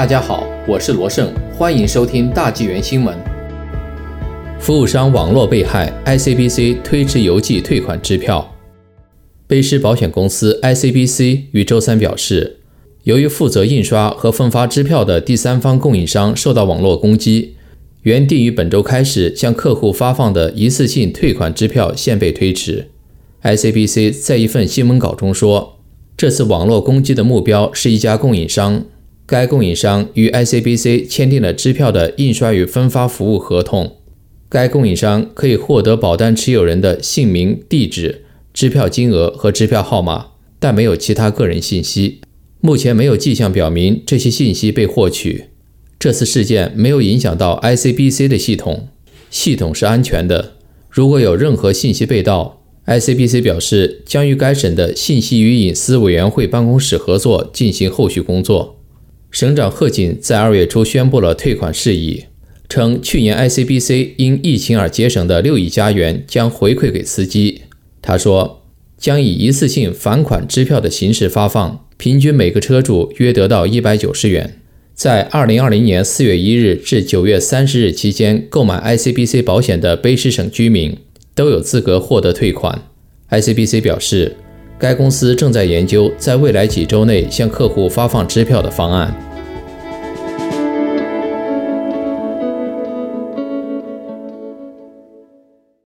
大家好，我是罗胜，欢迎收听大纪元新闻。服务商网络被害，ICBC 推迟邮寄退款支票。卑诗保险公司 ICBC 于周三表示，由于负责印刷和分发支票的第三方供应商受到网络攻击，原定于本周开始向客户发放的一次性退款支票现被推迟。ICBC 在一份新闻稿中说，这次网络攻击的目标是一家供应商。该供应商与 ICBC 签订了支票的印刷与分发服务合同。该供应商可以获得保单持有人的姓名、地址、支票金额和支票号码，但没有其他个人信息。目前没有迹象表明这些信息被获取。这次事件没有影响到 ICBC 的系统，系统是安全的。如果有任何信息被盗，ICBC 表示将与该省的信息与隐私委员会办公室合作进行后续工作。省长贺锦在二月初宣布了退款事宜，称去年 ICBC 因疫情而节省的六亿加元将回馈给司机。他说，将以一次性返款支票的形式发放，平均每个车主约得到一百九十元。在二零二零年四月一日至九月三十日期间购买 ICBC 保险的卑诗省居民都有资格获得退款。ICBC 表示。该公司正在研究在未来几周内向客户发放支票的方案。